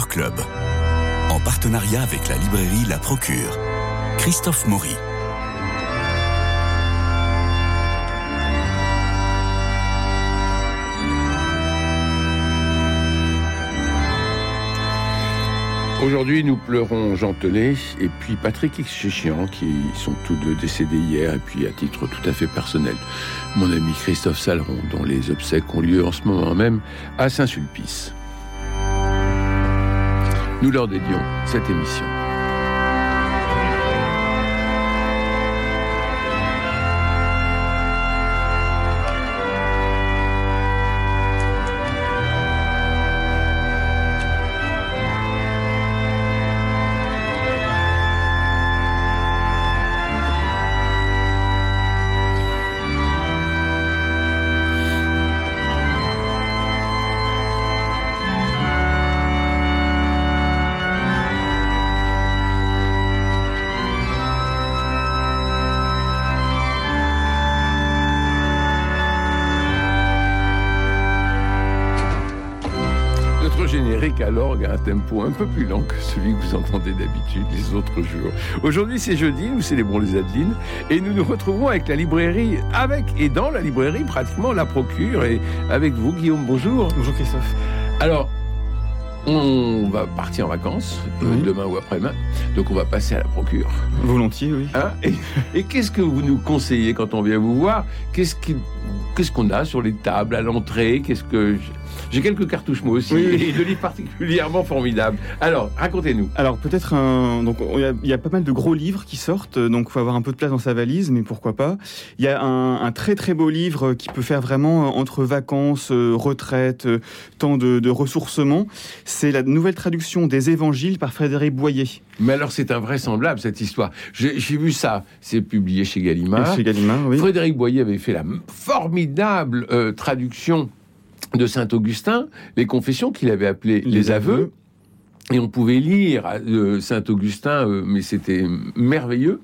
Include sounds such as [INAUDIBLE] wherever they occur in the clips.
Club, en partenariat avec la librairie La Procure. Christophe Maury. Aujourd'hui, nous pleurons Jean Tenet et puis Patrick Chéchian, qui sont tous deux décédés hier, et puis à titre tout à fait personnel, mon ami Christophe Saleron, dont les obsèques ont lieu en ce moment même à Saint-Sulpice. Nous leur dédions cette émission. L'orgue à un tempo un peu plus lent que celui que vous entendez d'habitude les autres jours. Aujourd'hui, c'est jeudi, nous célébrons les Adelines et nous nous retrouvons avec la librairie, avec et dans la librairie pratiquement la procure et avec vous, Guillaume. Bonjour. Bonjour Christophe. Alors, on va partir en vacances oui. demain ou après-demain, donc on va passer à la procure. Volontiers, oui. Hein? Et, et qu'est-ce que vous nous conseillez quand on vient vous voir? Qu'est-ce qu'on a sur les tables à l'entrée? Qu'est-ce que j'ai quelques cartouches moi aussi oui. [LAUGHS] et de livres particulièrement formidables. Alors, racontez-nous. Alors peut-être un donc il y, a, il y, a, pas mal de gros livres qui sortent, donc il faut avoir un peu de place dans sa valise, mais pourquoi pas. Il y a un, un très très beau livre qui peut faire vraiment entre vacances, retraite, temps de, de ressourcement. C'est la nouvelle traduction des Évangiles par Frédéric Boyer. Mais alors c'est invraisemblable cette histoire. J'ai vu ça, c'est publié chez Gallimard. Chez Gallimard, oui. Frédéric Boyer avait fait la formidable euh, traduction de Saint Augustin, les confessions qu'il avait appelées les, les aveux. aveux. Et on pouvait lire euh, Saint Augustin, euh, mais c'était merveilleux.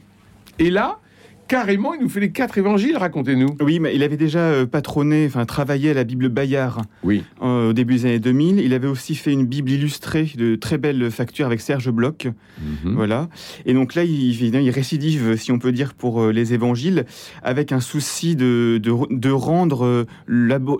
Et là, carrément, il nous fait les quatre évangiles, racontez-nous. Oui, mais il avait déjà patronné, enfin travaillé à la Bible Bayard oui. euh, au début des années 2000. Il avait aussi fait une Bible illustrée de très belles factures avec Serge Bloch. Mm Mhm. -hmm. Voilà. Et donc là, il, il, récidive, si on peut dire, pour euh, les évangiles, avec un souci de, de, de rendre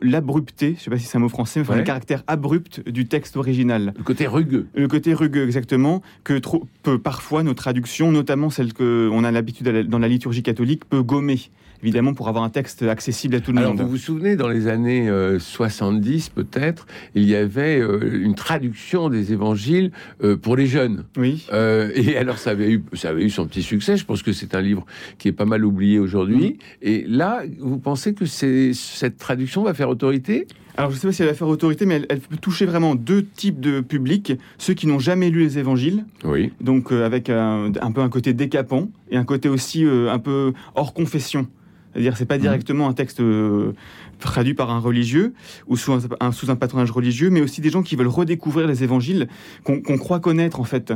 l'abrupté, je ne sais pas si c'est un mot français, mais enfin, ouais. le caractère abrupt du texte original. Le côté rugueux. Le côté rugueux, exactement, que trop, peut parfois nos traductions, notamment celles qu'on a l'habitude dans la liturgie catholique, peut gommer évidemment pour avoir un texte accessible à tout le Alors, monde. Vous vous souvenez, dans les années euh, 70 peut-être, il y avait euh, une traduction des évangiles euh, pour les jeunes. Oui. et alors ça avait, eu, ça avait eu son petit succès. Je pense que c'est un livre qui est pas mal oublié aujourd'hui. Mmh. Et là, vous pensez que cette traduction va faire autorité? Alors, je ne sais pas si elle va faire autorité, mais elle, elle, peut toucher vraiment deux types de publics. Ceux qui n'ont jamais lu les évangiles, oui. donc euh, avec un, un, peu un côté décapant, et un côté aussi euh, un peu hors confession. C'est-à-dire, c'est pas directement un texte euh, traduit par un religieux ou sous un, un, sous un patronage religieux, mais aussi des gens qui veulent redécouvrir les évangiles qu'on qu croit connaître en fait.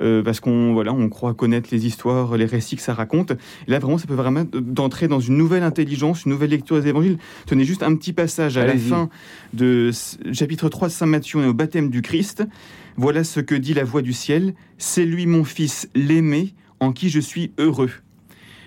Euh, parce qu'on voilà, on croit connaître les histoires, les récits que ça raconte. Et là, vraiment, ça peut vraiment d'entrer dans une nouvelle intelligence, une nouvelle lecture des évangiles. Tenez juste un petit passage à Allez la fin de chapitre 3 de Saint Matthieu, au baptême du Christ. Voilà ce que dit la voix du ciel. C'est lui mon fils, l'aimé, en qui je suis heureux.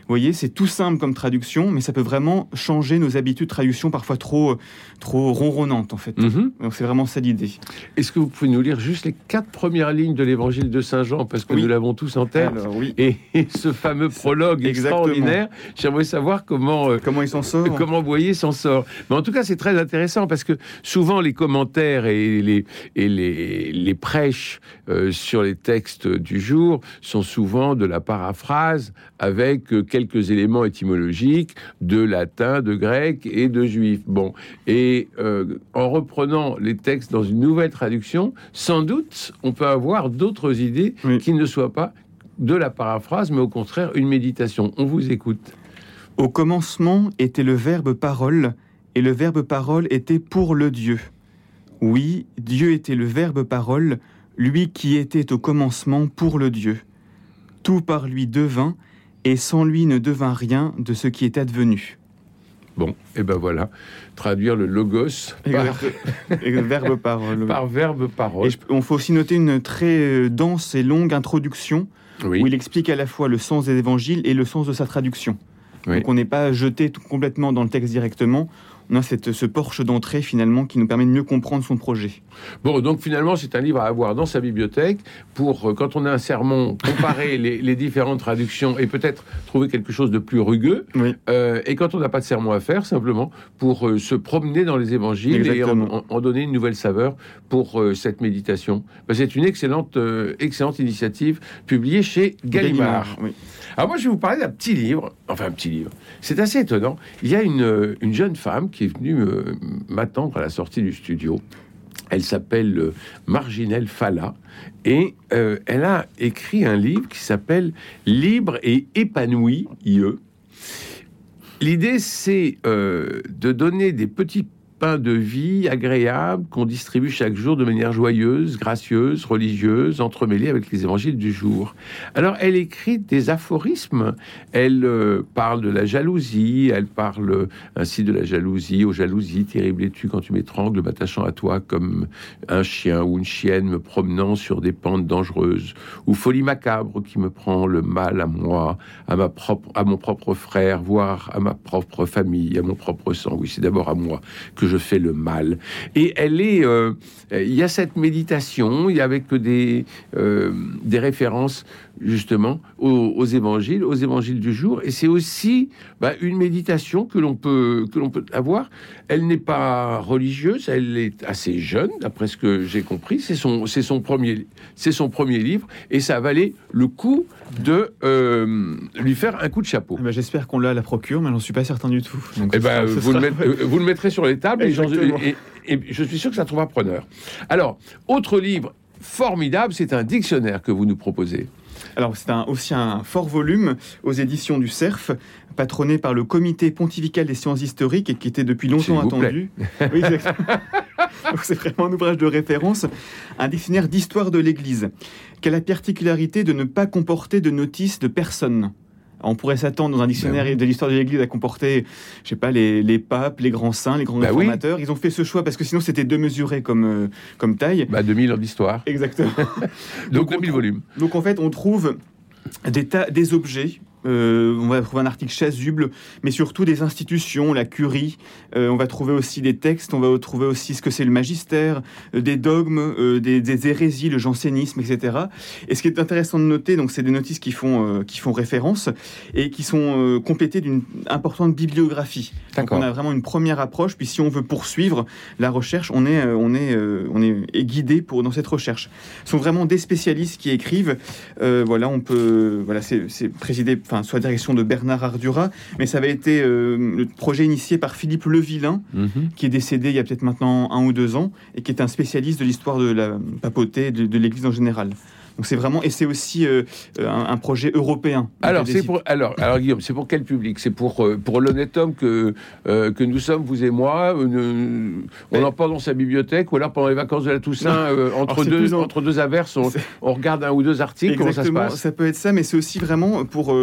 Vous voyez, c'est tout simple comme traduction, mais ça peut vraiment changer nos habitudes de traduction parfois trop, trop ronronnantes en fait. Mm. -hmm. Donc c'est vraiment ça l'idée. Est-ce que vous pouvez nous lire juste les quatre premières lignes de l'évangile de Saint Jean? Parce que oui. nous l'avons tous en tête Alors, oui. et, et, ce fameux prologue extraordinaire. J'aimerais savoir comment euh, comment il s'en sort, comment Boyer s'en sort. Mais en tout cas, c'est très intéressant parce que souvent les commentaires et les et les, les prêches euh, sur les textes du jour sont souvent de la paraphrase avec euh, quelques éléments étymologiques de latin, de grec et de juif. Bon, et euh, en reprenant les textes dans une nouvelle traduction, sans doute, on peut avoir d'autres idées oui. qui ne soient pas de la paraphrase, mais au contraire une méditation. On vous écoute. Au commencement était le verbe parole, et le verbe parole était pour le Dieu. Oui, Dieu était le verbe parole, lui qui était au commencement pour le Dieu. Tout par lui devint, et sans lui ne devint rien de ce qui est advenu. Bon, et ben voilà, traduire le logos [LAUGHS] par, verbe parole. par verbe parole. Et on faut aussi noter une très euh, dense et longue introduction où il explique à la fois le sens des évangiles et le sens de sa traduction. Donc on n'est pas jeté tout complètement dans le texte directement on a cette, ce porche d'entrée finalement qui nous permet de mieux comprendre son projet. Bon, donc finalement, c'est un livre à avoir dans sa bibliothèque pour, euh, quand on a un sermon, [LAUGHS] comparer les, différentes traductions et peut-être trouver quelque chose de plus rugueux. Euh, et quand on n'a pas de sermon à faire, simplement pour euh, se promener dans les évangiles et en, donner une nouvelle saveur pour cette méditation. Ben, c'est une excellente, excellente initiative publiée chez Gallimard. Alors moi, je vais vous parler d'un petit livre, enfin un petit livre. C'est assez étonnant. Il y a une, une jeune femme qui est venue m'attendre à la sortie du studio. Elle s'appelle euh, Marginelle Fala et euh, elle a écrit un livre qui s'appelle Libre et épanoui, IE. L'idée, c'est euh, de donner des petits pain de vie agréable qu'on distribue chaque jour de manière joyeuse, gracieuse, religieuse, entremêlée avec les évangiles du jour. Alors elle écrit des aphorismes, elle euh, parle de la jalousie, elle parle ainsi de la jalousie, aux jalousies, terrible es-tu quand tu m'étrangles, m'attachant à toi comme un chien ou une chienne me promenant sur des pentes dangereuses, ou folie macabre qui me prend le mal à moi, à, ma propre, à mon propre frère, voire à ma propre famille, à mon propre sang. Oui, c'est d'abord à moi que je fais le mal. Et elle est, euh, il y a cette méditation, il y a avec des, euh, des références justement aux, évangiles, aux évangiles du jour. Et c'est aussi bah, une méditation que l'on peut que l'on peut avoir. Elle n'est pas religieuse, elle est assez jeune, d'après ce que j'ai compris. C'est son c'est son premier c'est son premier livre et ça valait le coup de euh, lui faire un coup de chapeau. Eh ben, j'espère qu'on l'a à la procure, mais j'en suis pas certain du tout. Eh ben, vous, le [LAUGHS] euh, vous, le mettrez sur les tables et, et je suis sûr que ça trouvera preneur. Alors, autre livre formidable, c'est un dictionnaire que vous nous proposez. Alors c'est aussi un fort volume aux éditions du CERF, patronné par le Comité pontifical des sciences historiques et qui était depuis longtemps attendu. Oui, [LAUGHS] c'est vraiment un ouvrage de référence, un dictionnaire d'histoire de l'Église, qui a la particularité de ne pas comporter de notices de personne? On pourrait s'attendre dans un dictionnaire ben de l'histoire de l'Église à comporter, je sais pas, les, papes, les grands saints, les grands ben réformateurs. Ils ont fait ce choix parce que sinon c'était démesuré comme, euh, comme taille. Bah 2000 ans d'histoire. Exactement. [LAUGHS] donc, 2000 volumes. Donc en fait, on trouve des, tas, des objets euh, on va trouver un article chasuble, mais surtout des institutions, la curie. Euh, on va trouver aussi des textes, on va trouver aussi ce que c'est le magistère, euh, des dogmes, des, hérésies, le jansénisme, etc. Et ce qui est intéressant de noter, donc, c'est des notices qui font, qui font référence et qui sont complétées d'une importante bibliographie. Donc on a vraiment une première approche. Puis si on veut poursuivre la recherche, on est, on est, on est guidé pour dans cette recherche. Ce sont vraiment des spécialistes qui écrivent. voilà, on peut, voilà, c'est présidé enfin, soit direction de Bernard Ardura, mais ça avait été euh, le projet initié par Philippe Levillain, mhm. qui est décédé il y a peut-être maintenant un ou deux ans, et qui est un spécialiste de l'histoire de la papauté, de l'Église en général. Donc c'est vraiment et c'est aussi euh, un, projet européen. Alors c'est pour alors alors Guillaume, c'est pour quel public? C'est pour euh, pour l'honnête homme que euh, que nous sommes vous et moi. on en parle dans sa bibliothèque ou alors pendant les vacances de la Toussaint entre deux entre deux averses, on, regarde un ou deux articles. Comment ça se passe? Ça peut être ça, mais c'est aussi vraiment pour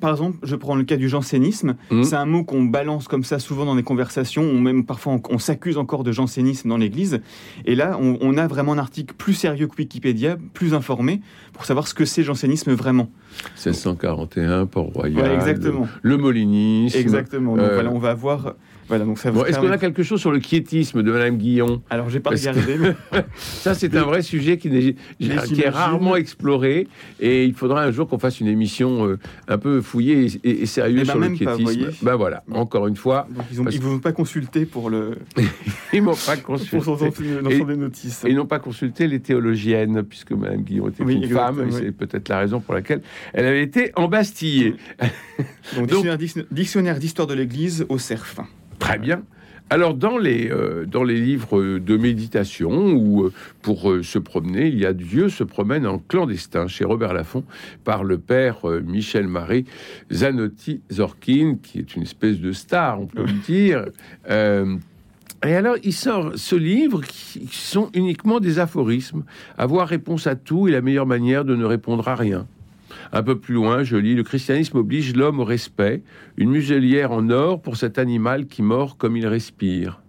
par exemple, je prends le cas du jansénisme. Mmh. C'est un mot qu'on balance comme ça souvent dans des conversations, ou même parfois on, s'accuse encore de jansénisme dans l'Église. Et là, on, on a vraiment un article plus sérieux que Wikipédia, plus informé pour savoir ce que c'est jansénisme vraiment. 1641, Port-Royal, exactement. Le, Molinisme. Exactement. Donc euh, voilà, on va voir voilà, donc ça Est-ce qu'on a quelque chose sur le quiétisme de Madame Guillon Alors, j'ai pas regardé. Mais... [LAUGHS] ça, c'est un vrai sujet qui, est, qui est rarement exploré. Et il faudra un jour qu'on fasse une émission euh, un peu fouillée et, sérieuse eh ben, sur le quiétisme. Ben voilà, encore une fois. ils ne ont pas consulté pour le. [LAUGHS] ils m'ont pas consulté. [LAUGHS] pour son, des notices. Et ils n'ont pas consulté les théologiennes, puisque Madame Guillon était une femme. C'est peut-être la raison pour laquelle elle avait été embastillée. Donc, dictionnaire d'histoire de l'Église au CERF. Très bien. Alors dans les, euh, dans les livres de méditation ou euh, pour euh, se promener, il y a Dieu se promène en clandestin chez Robert Laffont par le père Michel-Marie Zanotti Zorkin, qui est une espèce de star, on peut le [LAUGHS] dire. et alors, il sort ce livre qui sont uniquement des aphorismes. Avoir réponse à tout est la meilleure manière de ne répondre à rien. Un peu plus loin, je lis Le christianisme oblige l'homme au respect, une muselière en or pour cet animal qui mord comme il respire.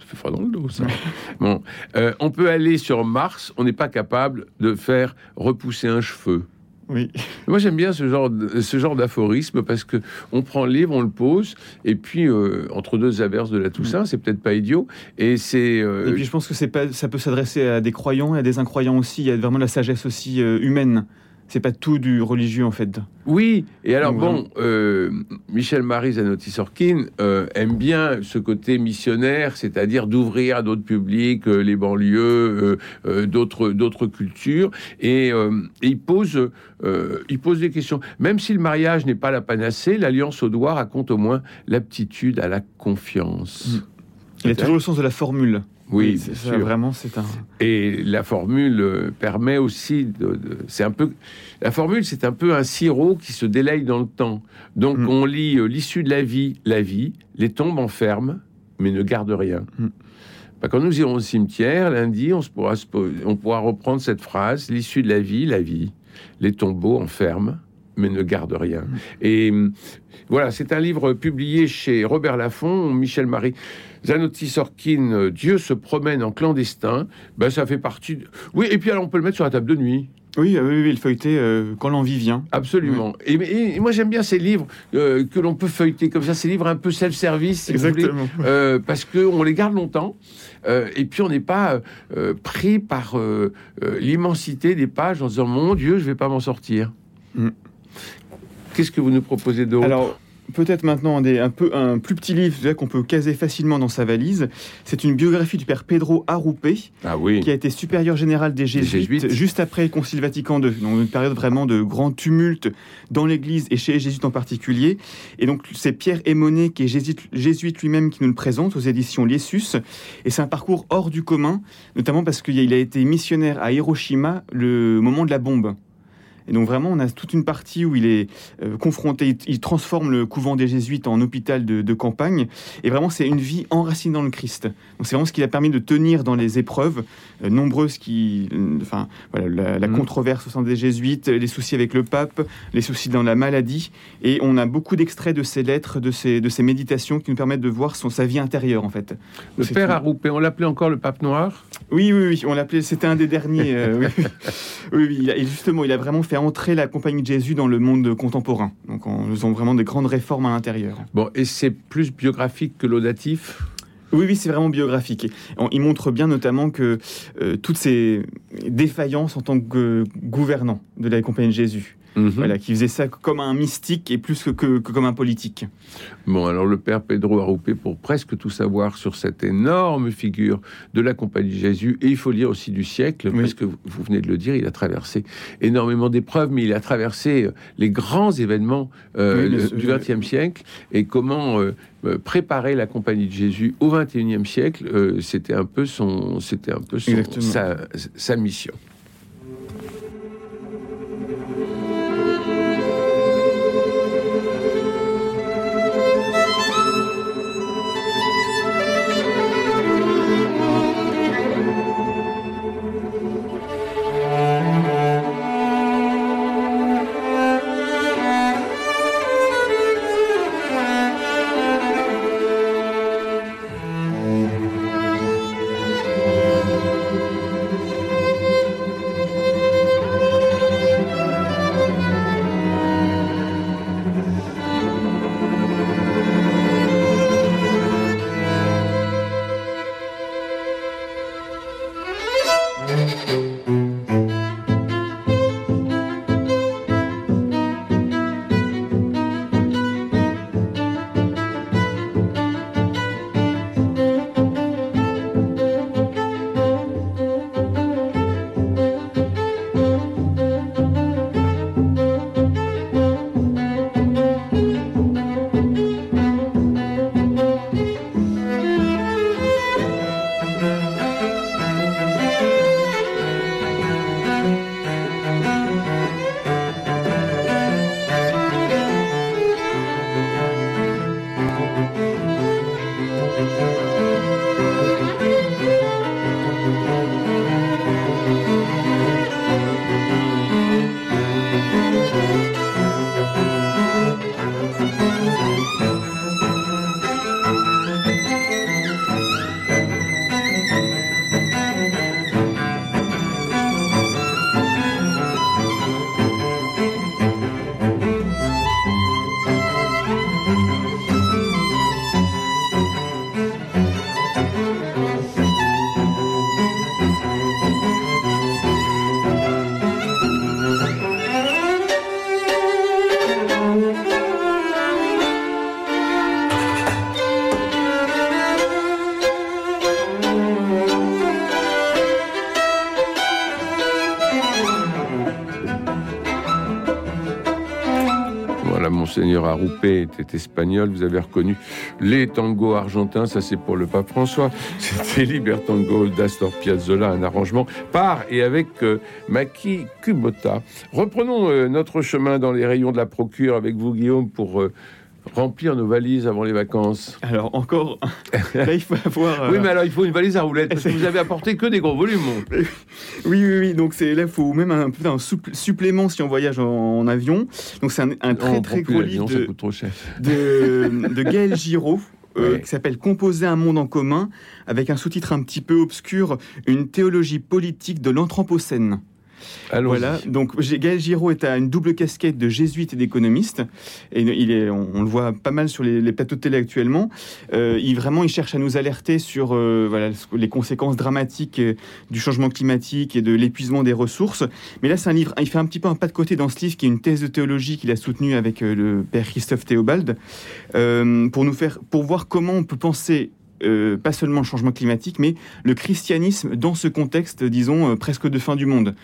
Ça fait froid dans le dos, ça. [LAUGHS] bon, euh, on peut aller sur Mars, on n'est pas capable de faire repousser un cheveu. Oui. Moi, j'aime bien ce genre, de- ce genre d'aphorisme parce que on prend le livre, on le pose, et puis euh, entre deux averses de la Toussaint, c'est peut-être pas idiot, et c'est euh, Et puis je pense que c'est pas, ça peut s'adresser à des croyants et à des incroyants aussi. Il y a vraiment la sagesse aussi euh, humaine. C'est pas tout du religieux en fait. Oui, et alors Donc, bon, euh, Michel Marie Zanotti Sorkin euh, aime bien ce côté missionnaire, c'est-à-dire d'ouvrir à d'autres publics, euh, les banlieues, d'autres d'autres cultures, et, et il pose il pose des questions. Même si le mariage n'est pas la panacée, l'alliance au doigt raconte au moins l'aptitude à la confiance. Il a toujours le sens de la formule. Oui, c'est ça, sûr. vraiment, c'est un. Et la formule permet aussi de, de- c'est un peu la formule, c'est un peu un sirop qui se délaye dans le temps. Donc Mm. on lit euh, l'issue de la vie, la vie, les tombes enferment, mais ne gardent rien. Mm. Bah, quand nous irons au cimetière lundi, on, se pourra, on reprendre cette phrase l'issue de la vie, la vie, les tombeaux enferment, mais ne gardent rien. Mm. Et voilà, c'est un livre publié chez Robert Laffont, Michel Marie. Zanotti Sorkin, euh, Dieu se promène en clandestin, ben, ça fait partie. de- Oui, et puis alors on peut le mettre sur la table de nuit. Oui, euh, oui, oui, le feuilleté euh, quand l'envie vient. Absolument. Et, et- et moi j'aime bien ces livres euh, que l'on peut feuilleter comme ça, ces livres un peu self-service, si vous voulez, euh, parce qu'on les garde longtemps. et puis on n'est pas pris par l'immensité des pages en disant mon Dieu, je vais pas m'en sortir. Mm. Qu'est-ce que vous nous proposez d'autre Alors, peut-être maintenant des, un, peu, un plus petit livre qu'on peut caser facilement dans sa valise. C'est une biographie du père Pedro Arrupe, Ah oui. qui a été supérieur général des jésuites, Jésuites. juste après le Concile Vatican II, donc une période vraiment de grand tumulte dans l'Église et chez les jésuites en particulier. Et donc c'est Pierre Émonet, qui est jésuite, jésuite lui-même, qui nous le présente aux éditions Liessus. Et c'est un parcours hors du commun, notamment parce qu'il a été missionnaire à Hiroshima le moment de la bombe. Et donc vraiment, on a toute une partie où il est euh, confronté, il, il transforme le couvent des jésuites en hôpital de, de campagne. Et vraiment, c'est une vie enracinée dans le Christ. Donc c'est vraiment ce qui a permis de tenir dans les épreuves euh, nombreuses qui, euh, enfin voilà, la, la Mhm. controverse au sein des jésuites, les soucis avec le pape, les soucis dans la maladie. Et on a beaucoup d'extraits de ses lettres, de ses, de ses méditations qui nous permettent de voir son, sa vie intérieure en fait. Le C'est père tout. Arroupé, on l'appelait encore le pape noir? Oui, oui, oui, on l'appelait, c'était un des derniers. euh, oui, [LAUGHS] oui. oui, oui, il a- et justement, il a vraiment fait entrer la compagnie de Jésus dans le monde contemporain. Donc, en faisant vraiment des grandes réformes à l'intérieur. Bon, et c'est plus biographique que laudatif? Oui, oui, c'est vraiment biographique. Il montre bien notamment que euh, toutes ces défaillances en tant que gouvernant de la compagnie de Jésus, Mhm. voilà, qui faisait ça comme un mystique et plus que, que- que comme un politique. Bon, alors le père Pedro Arroupé, pour presque tout savoir sur cette énorme figure de la Compagnie de Jésus, et il faut lire aussi du siècle, Oui. parce que vous- venez de le dire, il a traversé énormément d'épreuves, mais il a traversé euh, les grands événements euh, Oui, le- du XXe siècle, et comment euh, préparer la Compagnie de Jésus au XXIe siècle, euh, c'était un peu son, c'était un peu son- sa mission. Monseigneur Arrupé était espagnol. Vous avez reconnu les tangos argentins, ça c'est pour le pape François. [LAUGHS] C'était Libertango d'Astor Piazzolla, un arrangement par et avec euh, Maki Kubota. Reprenons euh, notre chemin dans les rayons de la procure avec vous, Guillaume, pour euh, remplir nos valises avant les vacances. Alors encore, [LAUGHS] là il faut avoir. Oui, mais alors il faut une valise à roulettes parce que vous avez apporté que des gros volumes. [LAUGHS] oui, oui, oui. Donc c'est là il faut même un un supplément si on voyage en, avion. Donc c'est un, très très gros livre de, de, [LAUGHS] de Gaël Giraud. Euh, qui s'appelle Composer un monde en commun, avec un sous-titre un petit peu obscur, une théologie politique de l'Anthropocène. Voilà, donc Gaël Giraud est à une double casquette de jésuite et d'économiste, et on, le voit pas mal sur les, plateaux de télé actuellement. Euh, il vraiment, il cherche à nous alerter sur euh, les conséquences dramatiques du changement climatique et de l'épuisement des ressources. Mais là, c'est un livre, il fait un petit peu un pas de côté dans ce livre qui est une thèse de théologie qu'il a soutenue avec le père Christophe Théobald, pour nous faire, pour voir comment on peut penser euh, pas seulement le changement climatique, mais le christianisme dans ce contexte, disons, euh, presque de fin du monde.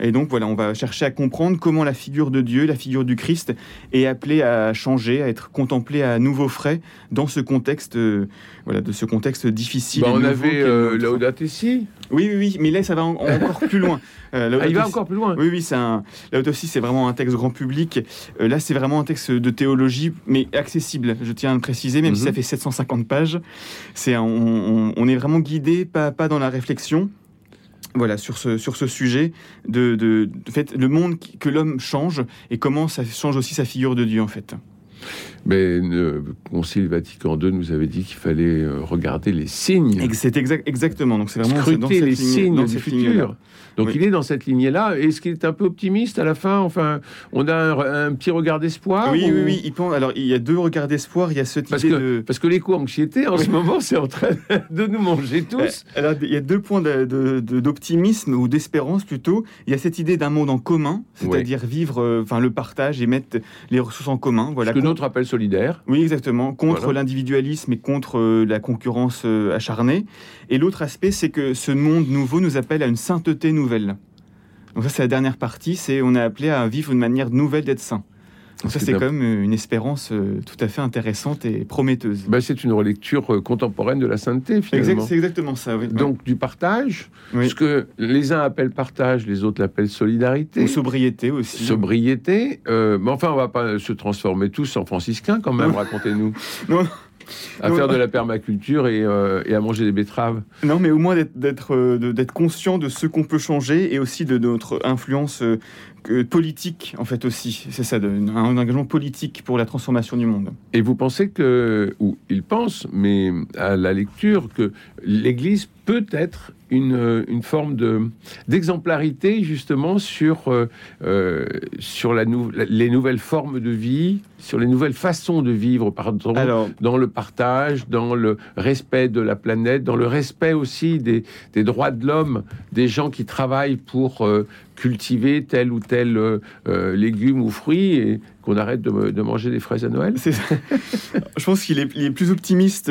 Et donc voilà, on va chercher à comprendre comment la figure de Dieu, la figure du Christ, est appelée à changer, à être contemplée à nouveau frais dans ce contexte, euh, voilà, de ce contexte difficile. Bah, on avait Laudato ici. Oui, oui, oui, mais là, ça va encore [LAUGHS] plus loin. Ah, il va encore plus loin. Oui, oui, c'est un. c'est vraiment un texte grand public. Là, c'est vraiment un texte de théologie, mais accessible. Je tiens à le préciser, même si ça mhm. fait 750 pages. On, est vraiment guidé, pas, pas dans la réflexion. Voilà, sur ce, sujet de, fait, le monde que l'homme change et comment ça change aussi sa figure de Dieu, en fait. Mais le Concile Vatican II nous avait dit qu'il fallait euh, regarder les signes. C'est exact, exactement. Donc c'est vraiment scruter les signes du futur. Donc il est dans cette lignée-là. Est-ce qu'il est un peu optimiste à la fin? Enfin, on a un, petit regard d'espoir. Oui, oui, oui. Il pense, alors il y a deux regards d'espoir. Il y a ce parce que, Parce que l'éco-anxiété en ce moment, c'est en train [LAUGHS] de nous manger tous. Euh, alors il y a deux points d'optimisme ou d'espérance plutôt. Il y a cette idée d'un monde en commun, c'est-à-dire vivre, euh, enfin le partage et mettre les ressources en commun. Voilà. Ce que notre appelle solidaire. Oui, exactement. Contre l'individualisme et contre euh, la concurrence acharnée. Et l'autre aspect, c'est que ce monde nouveau nous appelle à une sainteté nouvelle. Donc ça, c'est la dernière partie, c'est on est appelé à vivre une manière nouvelle d'être saint. Ça, c'est quand même euh, une espérance euh, tout à fait intéressante et prometteuse. Bah, c'est une relecture euh, contemporaine de la sainteté, finalement. c'est exactement ça, oui. Donc, du partage, ce que les uns appellent partage, les autres l'appellent solidarité. Ou sobriété aussi. Sobriété. mais enfin, on va pas se transformer tous en franciscains, quand même, racontez-nous. [LAUGHS] non, à faire de la permaculture euh, et, à manger des betteraves. Non, mais au moins d'être euh, d'être conscient de ce qu'on peut changer et aussi de notre influence euh, politique, en fait, aussi. C'est ça, un engagement politique pour la transformation du monde. Et vous pensez que, ou il pense, mais à la lecture, que l'Église peut être une, une forme d'exemplarité justement sur, sur la les nouvelles formes de vie, sur les nouvelles façons de vivre, pardon, dans le partage, dans le respect de la planète, dans le respect aussi des, des droits de l'homme, des gens qui travaillent pour euh, cultiver tel ou tel euh, euh, légume ou fruit et qu'on arrête de, manger des fraises à Noël. [LAUGHS] Je pense qu'il est, plus optimiste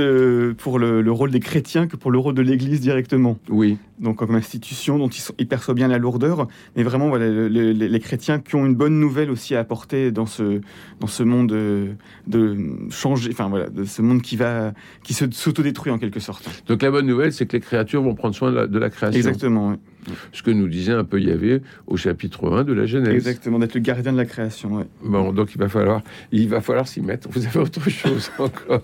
pour le, rôle des chrétiens que pour le rôle de l'Église directement. Oui. Donc comme institution dont il, perçoit bien la lourdeur, mais vraiment voilà, les, chrétiens qui ont une bonne nouvelle aussi à apporter dans ce, dans ce monde de, de changer, enfin voilà, de ce monde qui va, qui s'autodétruit en quelque sorte. Donc la bonne nouvelle, c'est que les créatures vont prendre soin de la, création. Exactement. Ce que nous disait un peu Yahvé au chapitre 1 de la Genèse. Exactement, d'être le gardien de la création. Bon, donc il va falloir, il va falloir s'y mettre. Vous avez autre chose [LAUGHS] encore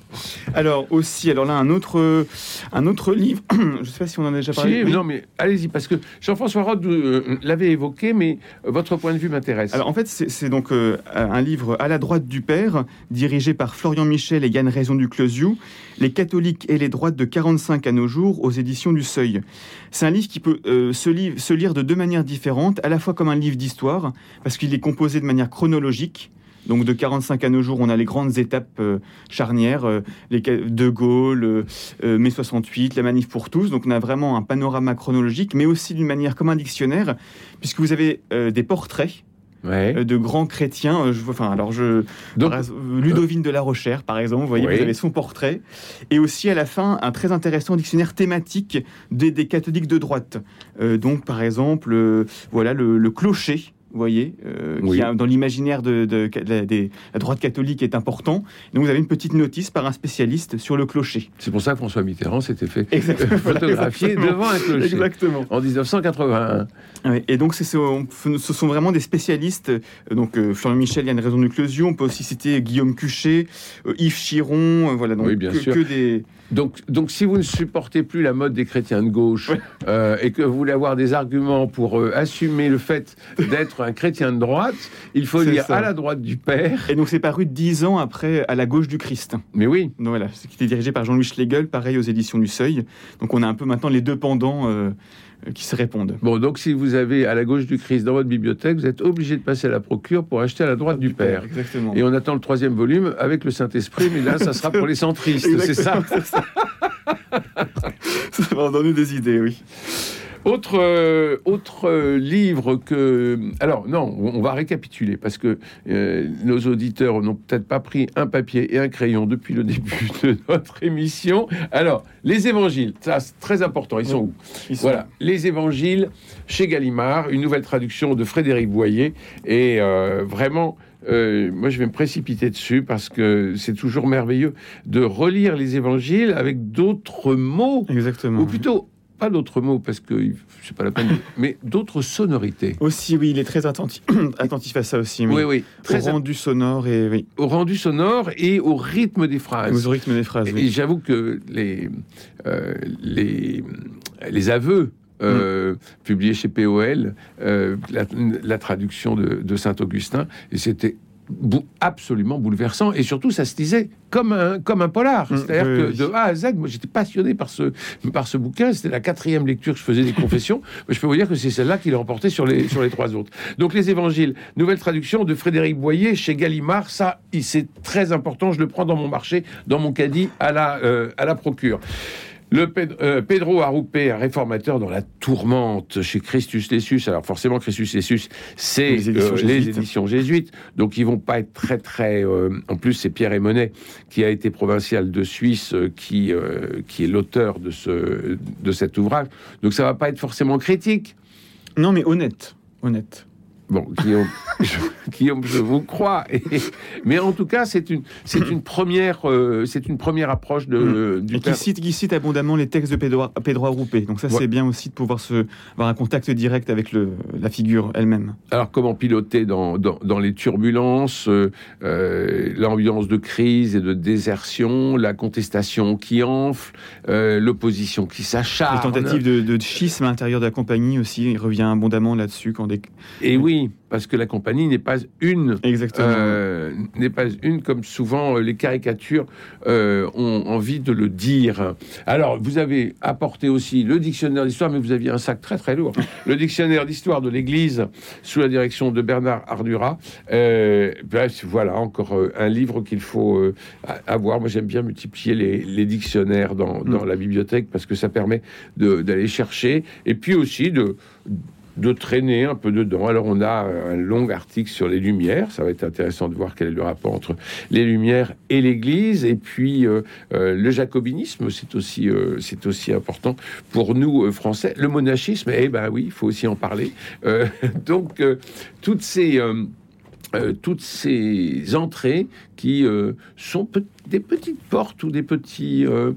Alors aussi, alors là un autre, un autre livre. [CLEARS THROAT] Je ne sais pas si on en a déjà parlé. Non, mais allez-y parce que Jean-François Rode euh, l'avait évoqué, mais votre point de vue m'intéresse. Alors en fait, c'est donc euh, un livre à la droite du père, dirigé par Florian Michel et Yann Raison du Closiou, Les catholiques et les droites de 45 à nos jours, aux éditions du Seuil. C'est un livre qui peut euh, se, se, lire de deux manières différentes, à la fois comme un livre d'histoire, parce qu'il est composé de manière chronologique. Donc de 45 à nos jours, on a les grandes étapes euh, charnières, euh, les De Gaulle, mai 68, la manif pour tous. Donc on a vraiment un panorama chronologique, mais aussi d'une manière comme un dictionnaire, puisque vous avez des portraits de grands chrétiens. Je, enfin, alors je, Ludovine de la Rochère, par exemple, vous voyez, vous avez son portrait, et aussi à la fin un très intéressant dictionnaire thématique des, catholiques de droite. donc, par exemple, voilà le, clocher vous voyez, euh, Oui. qui a- dans l'imaginaire de, de- de la, des- la droite catholique est important. Donc vous avez une petite notice par un spécialiste sur le clocher. C'est pour ça que François Mitterrand s'était fait Exactement. [LAUGHS] photographier Exactement. devant un clocher Exactement. en 1981. Et donc ce, on- ce sont vraiment des spécialistes. euh, Donc euh, Florian Michel, il y a une raison de Closio. On peut aussi citer Guillaume Cuchet, euh, Yves Chiron. euh, voilà, donc Oui, bien que, sûr. que des. Donc, donc, si vous ne supportez plus la mode des chrétiens de gauche euh, et que vous voulez avoir des arguments pour euh, assumer le fait d'être un chrétien de droite, il faut lire ça. à la droite du Père. Et donc c'est paru dix ans après à la gauche du Christ. Mais oui, Donc voilà, ce qui était dirigé par Jean-Louis Schlegel, pareil aux éditions du Seuil. Donc on a un peu maintenant les deux pendants euh, euh, qui se répondent. Bon, donc si vous avez à la gauche du Christ dans votre bibliothèque, vous êtes obligé de passer à la procure pour acheter à la droite du Père. Exactement. Et on attend le troisième volume avec le Saint-Esprit, mais là, ça sera pour les centristes, c'est ça ça. [LAUGHS] ça va donner des idées, oui. Autre, euh, autre euh, livre que... Alors non, on va récapituler parce que euh, nos auditeurs n'ont peut-être pas pris un papier et un crayon depuis le [LAUGHS] début de notre émission. Alors, les évangiles, ça c'est très important, ils sont où Ils sont- Voilà, les évangiles chez Gallimard, une nouvelle traduction de Frédéric Boyer. Et vraiment, euh, moi je vais me précipiter dessus parce que c'est toujours merveilleux de relire les évangiles avec d'autres mots, Exactement. ou plutôt pas d'autres mots parce que c'est pas la peine, [LAUGHS] mais d'autres sonorités. Aussi, oui, il est très attentif, [CLEARS THROAT] attentif à ça aussi. Oui, oui, Très très rendu sonore et oui, au rendu sonore et au rythme des phrases. au rythme des phrases. Et Oui. j'avoue que les, euh, les, les aveux euh, Mm. publiés chez POL, euh, la, la traduction de, de Saint-Augustin, et c'était bou- absolument bouleversant. Et surtout, ça se disait comme un, comme un polar. Mm, C'est-à-dire oui, que oui. de A à Z, moi j'étais passionné par ce, par ce bouquin. C'était la quatrième lecture que je faisais des confessions. [LAUGHS] Mais je peux vous dire que c'est celle-là qui l'a emporté sur les, sur les trois autres. Donc les évangiles, nouvelle traduction de Frédéric Boyer chez Gallimard. Ça, c'est très important. Je le prends dans mon marché, dans mon caddie, à la, euh, à la procure. Le Ped- euh, Pedro Arrupe, un réformateur dans la tourmente chez Christus Lessus. Alors forcément, Christus Lessus, c'est Les éditions euh, les jésuites. éditions jésuites. Donc ils vont pas être très très. euh, en plus, c'est Pierre Emonet qui a été provincial de Suisse, euh, qui euh, qui est l'auteur de ce de cet ouvrage. Donc ça va pas être forcément critique. Non, mais honnête, honnête. Bon, Guillaume, [LAUGHS] je, Guillaume, je vous crois. Et- mais en tout cas, c'est une, c'est une première, euh, c'est une première approche de, du Et qui cite, qui cite abondamment les textes de Pedro, Pedro Arrupe. Donc ça, Ouais. c'est bien aussi de pouvoir se, avoir un contact direct avec le, la figure elle-même. Alors, comment piloter dans, dans, dans les turbulences, euh, euh, l'ambiance de crise et de désertion, la contestation qui enfle, euh, l'opposition qui Les s'acharne. tentatives de, de schisme à l'intérieur de la compagnie aussi, il revient abondamment là-dessus. Quand des... Et oui, parce que la compagnie n'est pas une. Euh, n'est pas une comme souvent euh, les caricatures euh, ont envie de le dire. Alors, vous avez apporté aussi le dictionnaire d'histoire, mais vous aviez un sac très très lourd. Le dictionnaire d'histoire de l'Église sous la direction de Bernard Ardura. Euh, bref, voilà encore euh, un livre qu'il faut avoir. Moi, j'aime bien multiplier les, les dictionnaires dans, dans la bibliothèque parce que ça permet d'aller chercher et puis aussi de de traîner un peu dedans. Alors on a un long article sur les Lumières, ça va être intéressant de voir quel est le rapport entre les Lumières et l'Église, et puis euh, euh, le jacobinisme, c'est aussi, euh, c'est aussi important pour nous Français. Le monachisme, eh ben oui, il faut aussi en parler. [LAUGHS] Donc toutes ces... euh, toutes ces entrées qui euh, sont pe- des petites portes ou des, petits, euh,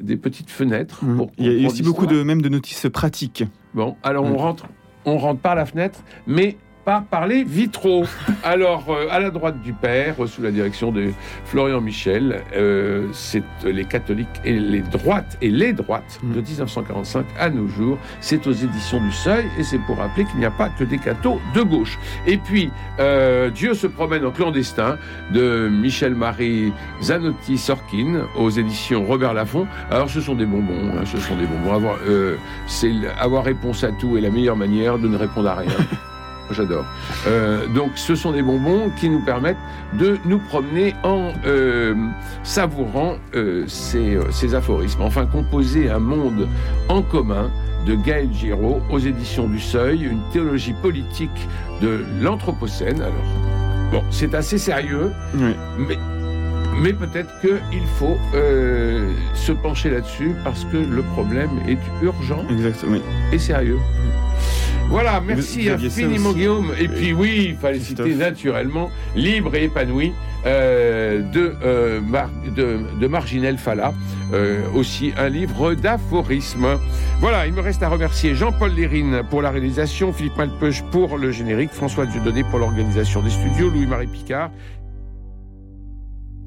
des petites fenêtres. Pour Il y a aussi beaucoup de, même de notices pratiques. Bon, alors on Mm. rentre, on rentre par la fenêtre, mais pas par les vitraux. Alors, euh, à la droite du père, euh, sous la direction de Florian Michel, euh, c'est les catholiques et les droites et les droites de 1945 à nos jours. C'est aux éditions du Seuil et c'est pour rappeler qu'il n'y a pas que des cathos de gauche. Et puis, euh, Dieu se promène en clandestin de Michel-Marie Zanotti Sorkin aux éditions Robert Laffont. Alors, ce sont des bonbons, hein, ce sont des bonbons. Avoir, euh, c'est avoir réponse à tout est la meilleure manière de ne répondre à rien. [LAUGHS] J'adore. Euh, donc, ce sont des bonbons qui nous permettent de nous promener en euh, savourant euh, ces, ces aphorismes. Enfin, composer un monde en commun de Gaël Giraud aux éditions du Seuil, une théologie politique de l'Anthropocène. Alors, bon, c'est assez sérieux, Oui. mais, mais peut-être qu'il faut euh, se pencher là-dessus parce que le problème est urgent Exactement. et sérieux. Voilà, merci infiniment Guillaume. Et puis oui, il fallait citer naturellement Libre et épanoui euh, de, euh, de, de, Marginel Falla, euh, aussi un livre d'aphorismes. Voilà, il me reste à remercier Jean-Paul Lérine pour la réalisation, Philippe Malpeuch pour le générique, François Dieudonné pour l'organisation des studios, Louis-Marie Picard